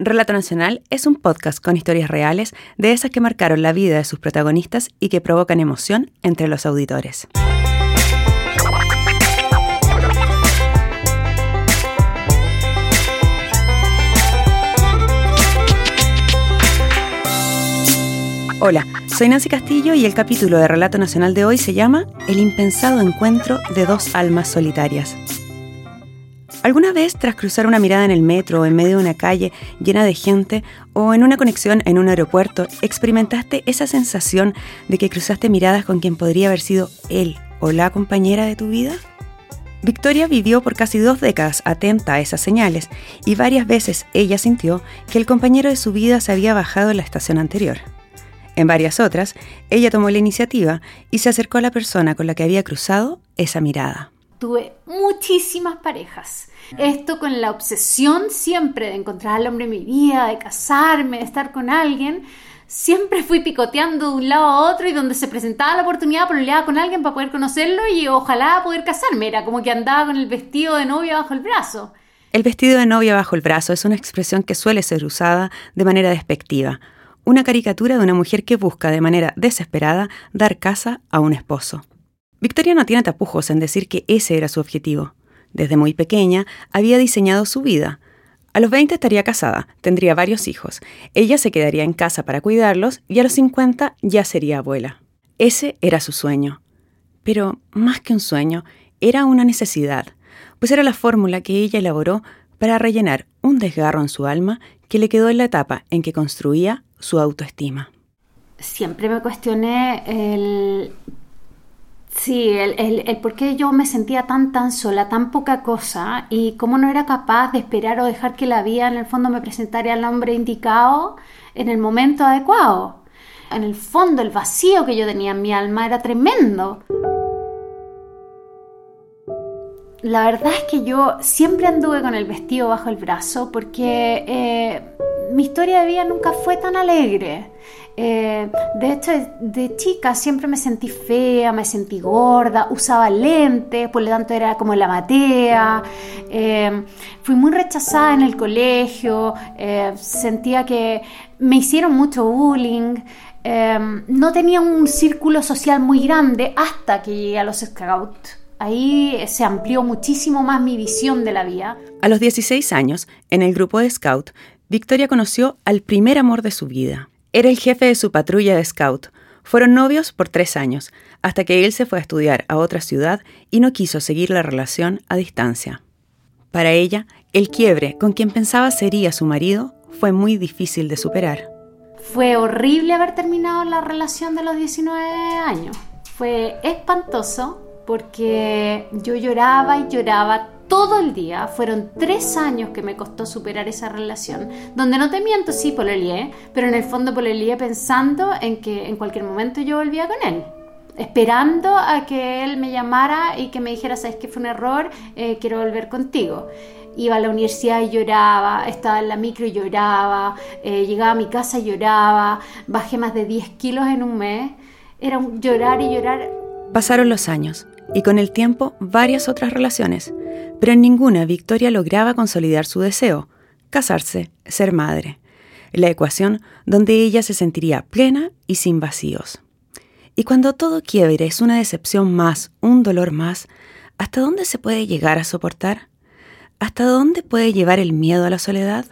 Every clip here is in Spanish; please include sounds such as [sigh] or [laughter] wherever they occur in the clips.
Relato Nacional es un podcast con historias reales de esas que marcaron la vida de sus protagonistas y que provocan emoción entre los auditores. Hola, soy Nancy Castillo y el capítulo de Relato Nacional de hoy se llama El impensado encuentro de dos almas solitarias. ¿Alguna vez, tras cruzar una mirada en el metro o en medio de una calle llena de gente o en una conexión en un aeropuerto, experimentaste esa sensación de que cruzaste miradas con quien podría haber sido él o la compañera de tu vida? Victoria vivió por casi dos décadas atenta a esas señales y varias veces ella sintió que el compañero de su vida se había bajado en la estación anterior. En varias otras, ella tomó la iniciativa y se acercó a la persona con la que había cruzado esa mirada. Tuve muchísimas parejas esto con la obsesión siempre de encontrar al hombre de mi vida, de casarme, de estar con alguien, siempre fui picoteando de un lado a otro y donde se presentaba la oportunidad peleaba con alguien para poder conocerlo y ojalá poder casarme. Era como que andaba con el vestido de novia bajo el brazo. El vestido de novia bajo el brazo es una expresión que suele ser usada de manera despectiva, una caricatura de una mujer que busca de manera desesperada dar casa a un esposo. Victoria no tiene tapujos en decir que ese era su objetivo. Desde muy pequeña había diseñado su vida. A los 20 estaría casada, tendría varios hijos. Ella se quedaría en casa para cuidarlos y a los 50 ya sería abuela. Ese era su sueño. Pero más que un sueño, era una necesidad, pues era la fórmula que ella elaboró para rellenar un desgarro en su alma que le quedó en la etapa en que construía su autoestima. Siempre me cuestioné el Sí, el, el, por qué yo me sentía tan, tan sola, tan poca cosa, y cómo no era capaz de esperar o dejar que la vida en el fondo me presentara al hombre indicado en el momento adecuado. En el fondo, el vacío que yo tenía en mi alma era tremendo. La verdad es que yo siempre anduve con el vestido bajo el brazo porque eh, mi historia de vida nunca fue tan alegre. Eh, de hecho, de chica siempre me sentí fea, me sentí gorda, usaba lentes, por lo tanto era como la matea. Eh, fui muy rechazada en el colegio, eh, sentía que me hicieron mucho bullying. no tenía un círculo social muy grande hasta que llegué a los Scouts. Ahí se amplió muchísimo más mi visión de la vida. A los 16 años, en el grupo de Scout, Victoria conoció al primer amor de su vida. Era el jefe de su patrulla de scout. Fueron novios por tres años, hasta que él se fue a estudiar a otra ciudad y no quiso seguir la relación a distancia. Para ella, el quiebre con quien pensaba sería su marido fue muy difícil de superar. Fue horrible haber terminado la relación de los 19 años. Fue espantoso porque yo lloraba y lloraba todo el día. Fueron tres años que me costó superar esa relación, donde no te miento, sí, pololeé, pero en el fondo pololeé pensando en que en cualquier momento yo volvía con él. Esperando a que él me llamara y que me dijera, sabes que fue un error, eh, quiero volver contigo iba a la universidad y lloraba, estaba en la micro y lloraba, eh, llegaba a mi casa y lloraba, bajé más de 10 kilos en un mes, era un llorar y llorar. Pasaron los años y con el tiempo varias otras relaciones, pero en ninguna Victoria lograba consolidar su deseo, casarse, ser madre, la ecuación donde ella se sentiría plena y sin vacíos. Y cuando todo quiebre es una decepción más, un dolor más, ¿hasta dónde se puede llegar a soportar? ¿Hasta dónde puede llevar el miedo a la soledad?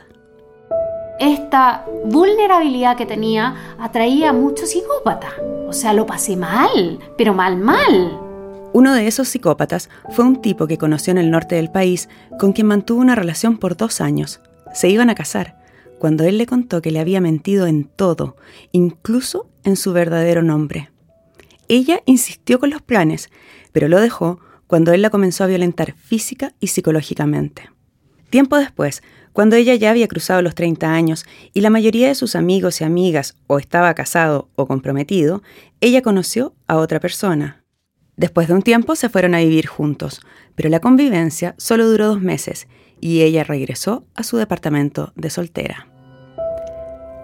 Esta vulnerabilidad que tenía atraía a muchos psicópatas. O sea, lo pasé mal, pero mal, mal. Uno de esos psicópatas fue un tipo que conoció en el norte del país con quien mantuvo una relación por dos años. Se iban a casar, cuando él le contó que le había mentido en todo, incluso en su verdadero nombre. Ella insistió con los planes, pero lo dejó cuando él la comenzó a violentar física y psicológicamente. Tiempo después, cuando ella ya había cruzado los 30 años y la mayoría de sus amigos y amigas o estaba casado o comprometido, ella conoció a otra persona, Después de un tiempo se fueron a vivir juntos, pero la convivencia solo duró dos meses y ella regresó a su departamento de soltera.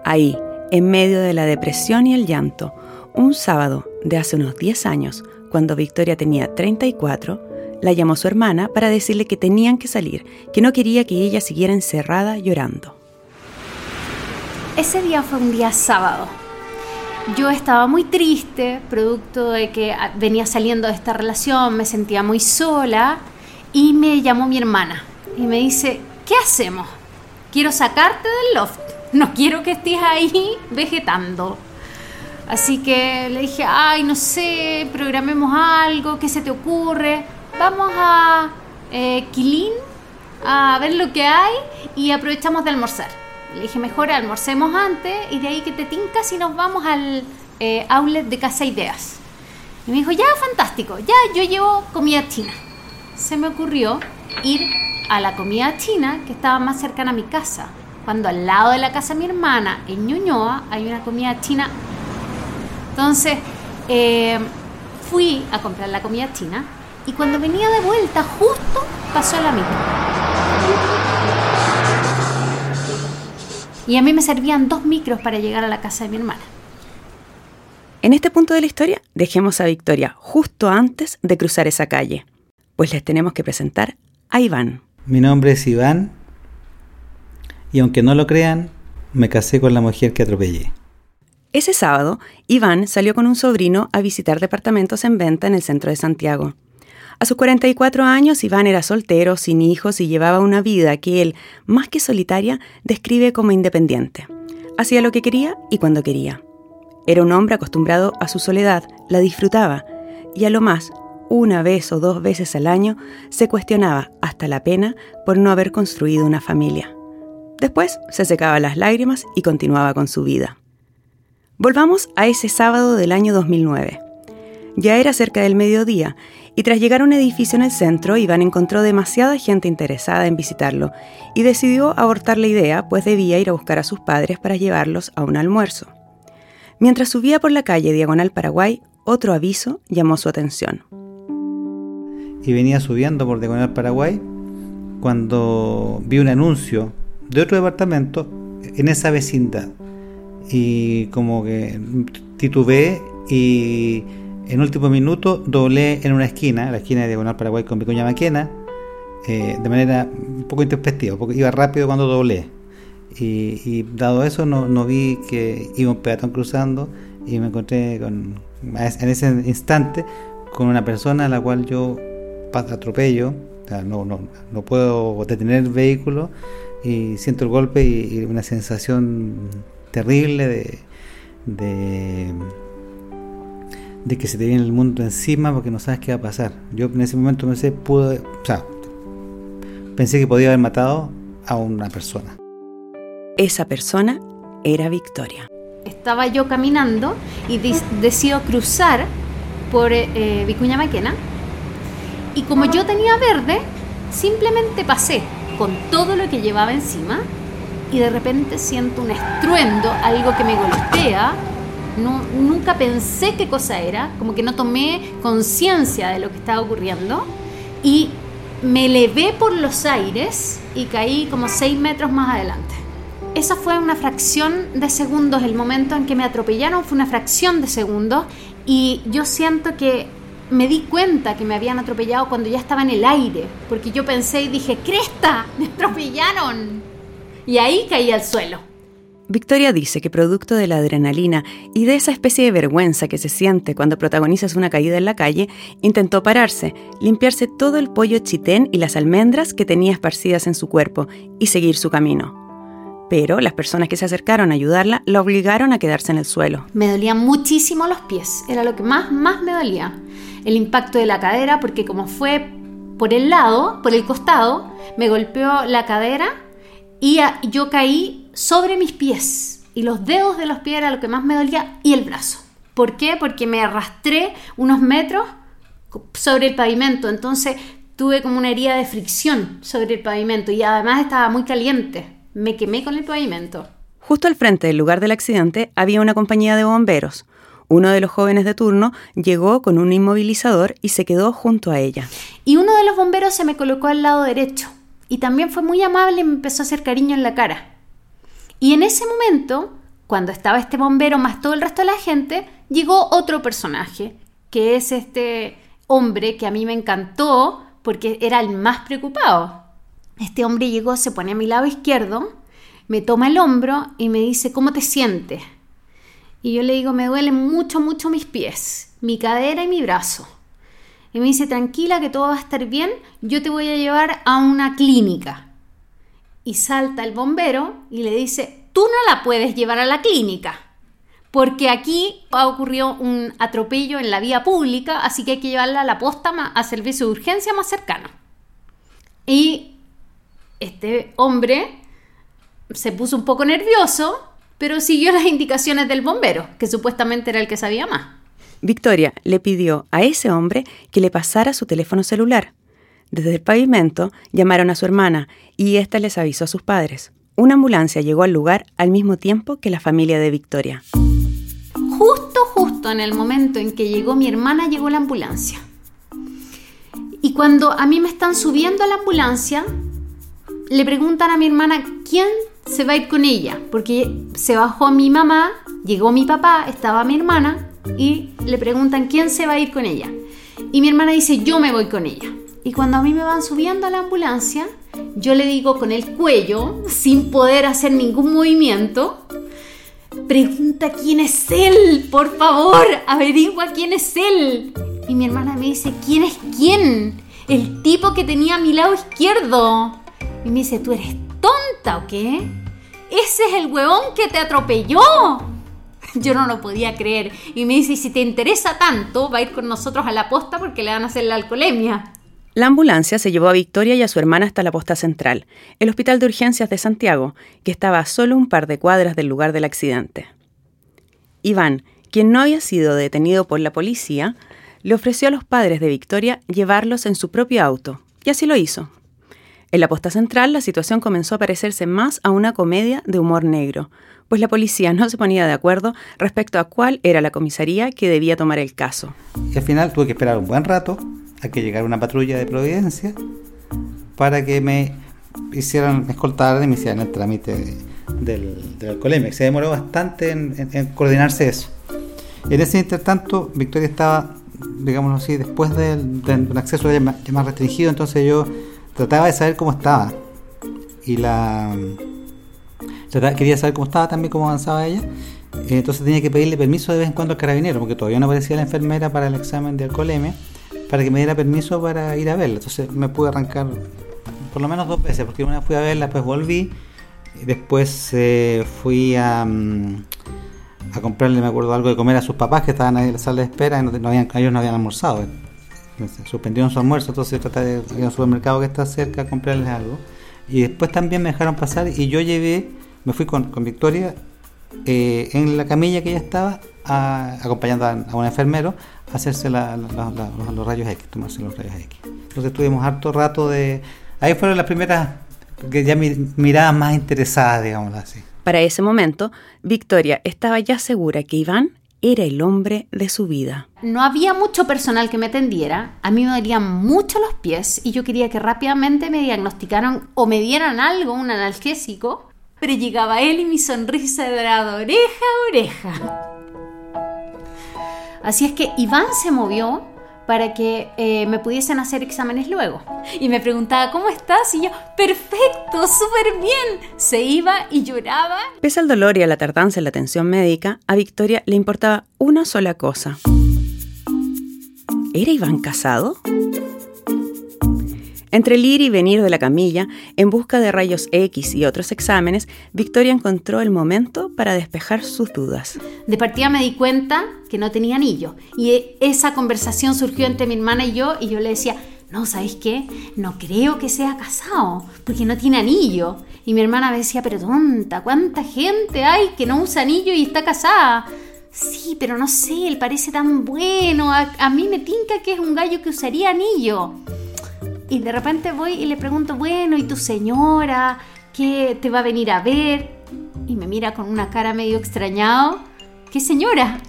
Ahí, en medio de la depresión y el llanto, un sábado de hace unos 10 años, cuando Victoria tenía 34, la llamó su hermana para decirle que tenían que salir, que no quería que ella siguiera encerrada llorando. ese día fue un día sábado. Yo estaba muy triste, producto de que ah, venía saliendo de esta relación, me sentía muy sola y me llamó mi hermana y me dice, ¿qué hacemos? Quiero sacarte del loft, no quiero que estés ahí vegetando. Así que le dije, ay, no sé, programemos algo, ¿qué se te ocurre? Vamos a eh, Quilín a ver lo que hay y aprovechamos de almorzar. Le dije, mejor almorcemos antes y de ahí que te tincas y nos vamos al eh, outlet de Casa Ideas. Y me dijo, ya, fantástico, ya, yo llevo comida china. Se me ocurrió ir a la comida china que estaba más cercana a mi casa, cuando al lado de la casa de mi hermana, en Ñuñoa, hay una comida china entonces, eh, fui a comprar la comida china y cuando venía de vuelta, justo pasó la misma. Y a mí me servían dos micros para llegar a la casa de mi hermana. En este punto de la historia, dejemos a Victoria justo antes de cruzar esa calle, pues les tenemos que presentar a Iván. Mi nombre es Iván y aunque no lo crean, me casé con la mujer que atropellé. Ese sábado, Iván salió con un sobrino a visitar departamentos en venta en el centro de Santiago. A sus 44 años, Iván era soltero, sin hijos y llevaba una vida que él, más que solitaria, describe como independiente. Hacía lo que quería y cuando quería. Era un hombre acostumbrado a su soledad, la disfrutaba y a lo más, una vez o dos veces al año, se cuestionaba hasta la pena por no haber construido una familia. Después se secaba las lágrimas y continuaba con su vida. Volvamos a ese sábado del año 2009. Ya era cerca del mediodía y tras llegar a un edificio en el centro, Iván encontró demasiada gente interesada en visitarlo y decidió abortar la idea, pues debía ir a buscar a sus padres para llevarlos a un almuerzo. Mientras subía por la calle Diagonal Paraguay, otro aviso llamó su atención. Y venía subiendo por Diagonal Paraguay cuando vi un anuncio de otro departamento en esa vecindad y como que titubeé y en último minuto doblé en una esquina, la esquina de Diagonal Paraguay con Vicuña Maquena, eh, de manera un poco introspectiva, porque iba rápido cuando doblé. Y, dado eso no, vi que iba un peatón cruzando y me encontré con, en ese instante con una persona a la cual yo atropello, no, puedo detener el vehículo y siento el golpe y una sensación terrible de, que se te viene el mundo encima porque no sabes qué va a pasar. Yo en ese momento pensé, pude, o sea, pensé que podía haber matado a una persona. Esa persona era Victoria. Estaba yo caminando y decido cruzar por eh, eh, Vicuña Maquena y como yo tenía verde, simplemente pasé con todo lo que llevaba encima y de repente siento un estruendo, algo que me golpea. No, nunca pensé qué cosa era, como que no tomé conciencia de lo que estaba ocurriendo y me elevé por los aires y caí como seis metros más adelante. Esa fue una fracción de segundos, el momento en que me atropellaron fue una fracción de segundos y yo siento que me di cuenta que me habían atropellado cuando ya estaba en el aire, porque yo pensé y dije, ¡Cresta! ¡Me atropellaron! y ahí caí al suelo. Victoria dice que producto de la adrenalina y de esa especie de vergüenza que se siente cuando protagonizas una caída en la calle, intentó pararse, limpiarse todo el pollo chitén y las almendras que tenía esparcidas en su cuerpo y seguir su camino. Pero las personas que se acercaron a ayudarla la obligaron a quedarse en el suelo. Me dolían muchísimo los pies, era lo que más, más me dolía. El impacto de la cadera, porque como fue por el lado, por el costado, me golpeó la cadera y yo caí sobre mis pies y los dedos de los pies era lo que más me dolía y el brazo. ¿Por qué? Porque me arrastré unos metros sobre el pavimento, entonces tuve como una herida de fricción sobre el pavimento y además estaba muy caliente, me quemé con el pavimento. Justo al frente del lugar del accidente había una compañía de bomberos. Uno de los jóvenes de turno llegó con un inmovilizador y se quedó junto a ella. Y uno de los bomberos se me colocó al lado derecho y también fue muy amable y me empezó a hacer cariño en la cara. Y en ese momento, cuando estaba este bombero más todo el resto de la gente, llegó otro personaje, que es este hombre que a mí me encantó porque era el más preocupado. Este hombre llegó, se pone a mi lado izquierdo me toma el hombro y me dice, ¿cómo te sientes? Y yo le digo, me duelen mucho, mucho mis pies, mi cadera y mi brazo. Y me dice, tranquila, que todo va a estar bien, yo te voy a llevar a una clínica. Y salta el bombero y le dice, tú no la puedes llevar a la clínica, porque aquí ha ocurrido un atropello en la vía pública, así que hay que llevarla a la posta a servicio de urgencia más cercano. Y este hombre se puso un poco nervioso, pero siguió las indicaciones del bombero, que supuestamente era el que sabía más. Victoria le pidió a ese hombre que le pasara su teléfono celular. Desde el pavimento llamaron a su hermana y ésta les avisó a sus padres. Una ambulancia llegó al lugar al mismo tiempo que la familia de Victoria. Justo, justo en el momento en que llegó mi hermana, llegó la ambulancia. Y cuando a mí me están subiendo a la ambulancia, le preguntan a mi hermana quién se va a ir con ella, porque se bajó mi mamá, llegó mi papá, estaba mi hermana y le preguntan quién se va a ir con ella. Y mi hermana dice, yo me voy con ella. Y cuando a mí me van subiendo a la ambulancia, yo le digo con el cuello, sin poder hacer ningún movimiento, pregunta quién es él, por favor, averigua quién es él. Y mi hermana me dice, ¿quién es quién? El tipo que tenía a mi lado izquierdo. Y me dice, ¿tú eres tonta o qué? Ese es el huevón que te atropelló. [laughs] Yo no lo podía creer. Y me dice, si te interesa tanto, va a ir con nosotros a la posta porque le van a hacer la alcoholemia. La ambulancia se llevó a Victoria y a su hermana hasta la posta central, el Hospital de Urgencias de Santiago, que estaba a solo un par de cuadras del lugar del accidente. Iván, quien no había sido detenido por la policía, le ofreció a los padres de Victoria llevarlos en su propio auto, y así lo hizo. En la posta central la situación comenzó a parecerse más a una comedia de humor negro, pues la policía no se ponía de acuerdo respecto a cuál era la comisaría que debía tomar el caso. Al final tuve que esperar un buen rato a que llegara una patrulla de Providencia para que me hicieran, me escoltaran y me hicieran el trámite del, del alcoholemia. Se demoró bastante en, coordinarse eso. En ese intertanto, Victoria estaba, digámoslo así, después del, del acceso ya más restringido, entonces yo trataba de saber cómo estaba. Y la quería saber cómo estaba también, cómo avanzaba ella. Entonces tenía que pedirle permiso de vez en cuando al carabinero, porque todavía no aparecía la enfermera para el examen de alcoholemia, para que me diera permiso para ir a verla. Entonces me pude arrancar por lo menos dos veces, porque una fui a verla, después volví, y después eh, fui a, mm, a comprarle, me acuerdo, algo de comer a sus papás que estaban ahí en la sala de espera y ellos no habían almorzado. Suspendieron su almuerzo, entonces traté de ir al supermercado que está cerca a comprarles algo. Y después también me dejaron pasar y yo llevé me fui con, Victoria eh, en la camilla que ella estaba, acompañando a, un enfermero a hacerse los, rayos X, tomarse los rayos X. Entonces tuvimos harto rato de... Ahí fueron las primeras, que ya miradas más interesadas, digamos así. Para ese momento, Victoria estaba ya segura que Iván era el hombre de su vida. No había mucho personal que me atendiera, a mí me dolían mucho los pies y yo quería que rápidamente me diagnosticaran o me dieran algo, un analgésico, pero llegaba él y mi sonrisa era oreja a oreja. Así es que Iván se movió para que eh, me pudiesen hacer exámenes luego. Y me preguntaba, ¿cómo estás? Y yo, perfecto, súper bien. Se iba y lloraba. Pese al dolor y a la tardanza en la atención médica, a Victoria le importaba una sola cosa. ¿Era Iván casado? Entre el ir y venir de la camilla, en busca de rayos X y otros exámenes, Victoria encontró el momento para despejar sus dudas. De partida me di cuenta que no tenía anillo y esa conversación surgió entre mi hermana y yo y yo le decía, no, ¿sabéis qué? No creo que sea casado porque no tiene anillo. Y mi hermana me decía, pero tonta, ¿cuánta gente hay que no usa anillo y está casada? Sí, pero no sé, él parece tan bueno. A, a mí me tinca que es un gallo que usaría anillo. Y de repente voy y le pregunto, bueno, ¿y tu señora? ¿Qué te va a venir a ver? Y me mira con una cara medio extrañado. ¿Qué señora?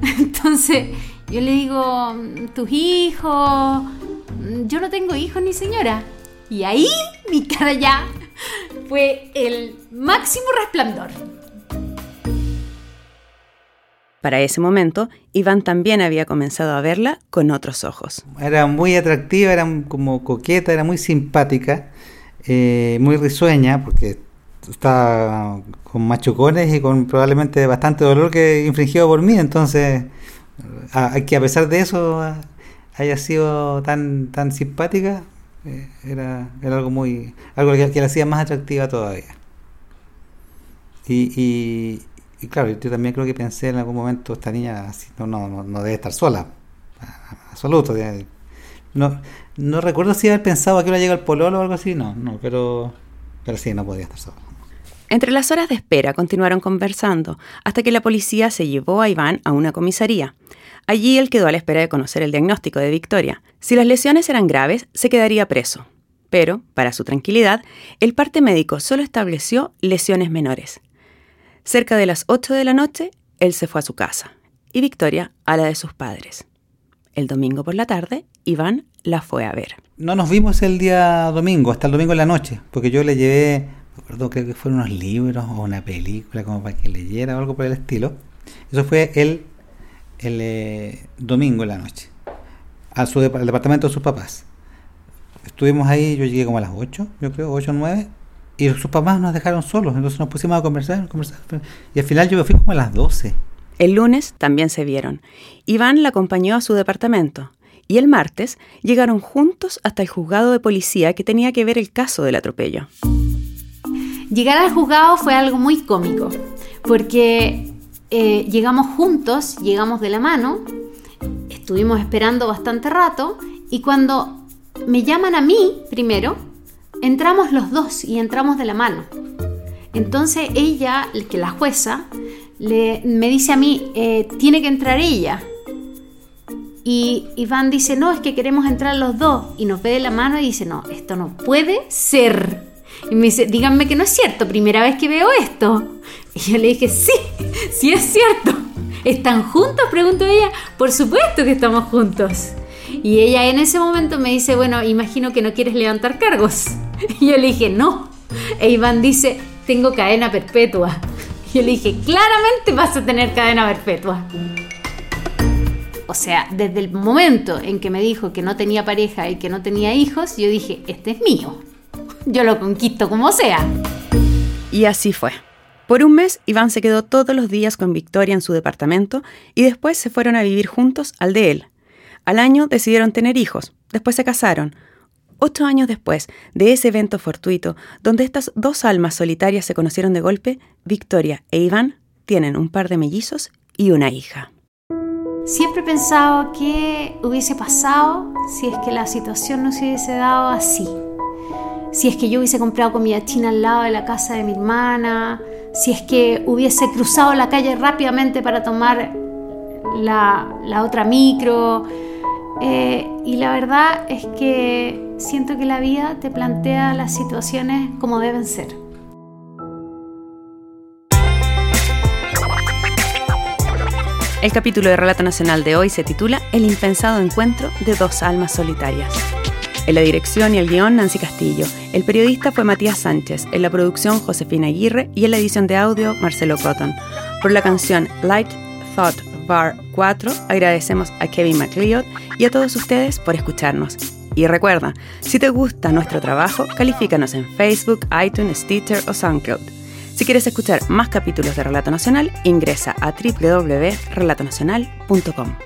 [laughs] Entonces yo le digo, tus hijos. Yo no tengo hijos ni señora. Y ahí mi cara ya fue el máximo resplandor. Para ese momento, Iván también había comenzado a verla con otros ojos. Era muy atractiva, era como coqueta, era muy simpática, eh, muy risueña, porque está con machucones y con probablemente bastante dolor que infringido por mí, entonces a, que a pesar de eso haya sido tan tan simpática, eh, era, era algo muy algo que, la hacía más atractiva todavía. Y, y, claro, yo también creo que pensé en algún momento, esta niña no, no, no debe estar sola, absoluto. No, no recuerdo si haber pensado a qué hora llega el pololo o algo así, no, no, pero, pero sí, no podía estar sola. Entre las horas de espera continuaron conversando hasta que la policía se llevó a Iván a una comisaría. Allí él quedó a la espera de conocer el diagnóstico de Victoria. Si las lesiones eran graves, se quedaría preso. Pero, para su tranquilidad, el parte médico solo estableció lesiones menores. Cerca de las 8 de la noche, él se fue a su casa y Victoria a la de sus padres. El domingo por la tarde, Iván la fue a ver. No nos vimos el día domingo, hasta el domingo en la noche, porque yo le llevé, recuerdo creo que fueron unos libros o una película como para que leyera o algo por el estilo. Eso fue el, el eh, domingo en la noche, al, su, al departamento de sus papás. Estuvimos ahí, yo llegué como a las 8, yo creo, 8 o 9, y sus papás nos dejaron solos, entonces nos pusimos a conversar, conversar y al final yo me fui como a las 12. El lunes también se vieron. Iván la acompañó a su departamento y el martes llegaron juntos hasta el juzgado de policía que tenía que ver el caso del atropello. Llegar al juzgado fue algo muy cómico, porque eh, llegamos juntos, llegamos de la mano, estuvimos esperando bastante rato y cuando me llaman a mí primero, entramos los dos y entramos de la mano. Entonces ella, que la jueza, le, me dice a mí, eh, tiene que entrar ella. Y Iván dice, no, es que queremos entrar los dos. Y nos ve de la mano y dice, no, esto no puede ser. Y me dice, díganme que no es cierto, primera vez que veo esto. Y yo le dije, sí, sí es cierto. ¿Están juntos? Preguntó ella. Por supuesto que estamos juntos. Y ella en ese momento me dice, bueno, imagino que no quieres levantar cargos. [laughs] Y yo le dije, no. E Iván dice, tengo cadena perpetua. Y yo le dije, claramente vas a tener cadena perpetua. O sea, desde el momento en que me dijo que no tenía pareja y que no tenía hijos, yo dije, este es mío. Yo lo conquisto como sea. Y así fue. Por un mes, Iván se quedó todos los días con Victoria en su departamento y después se fueron a vivir juntos al de él. Al año decidieron tener hijos, después se casaron, Ocho años después de ese evento fortuito, donde estas dos almas solitarias se conocieron de golpe, Victoria e Iván tienen un par de mellizos y una hija. Siempre he pensado qué hubiese pasado si es que la situación no se hubiese dado así. Si es que yo hubiese comprado comida china al lado de la casa de mi hermana, si es que hubiese cruzado la calle rápidamente para tomar la otra micro, eh, y la verdad es que siento que la vida te plantea las situaciones como deben ser. El capítulo de Relato Nacional de hoy se titula El impensado encuentro de dos almas solitarias. En la dirección y el guion, Nancy Castillo. El periodista fue Matías Sánchez. En la producción, Josefina Aguirre. Y en la edición de audio, Marcelo Cotton. Por la canción Light Thought Bar 4, agradecemos a Kevin McLeod y a todos ustedes por escucharnos. Y recuerda, si te gusta nuestro trabajo, califícanos en Facebook, iTunes, Stitcher o SoundCloud. Si quieres escuchar más capítulos de Relato Nacional, ingresa a www.relatonacional.com.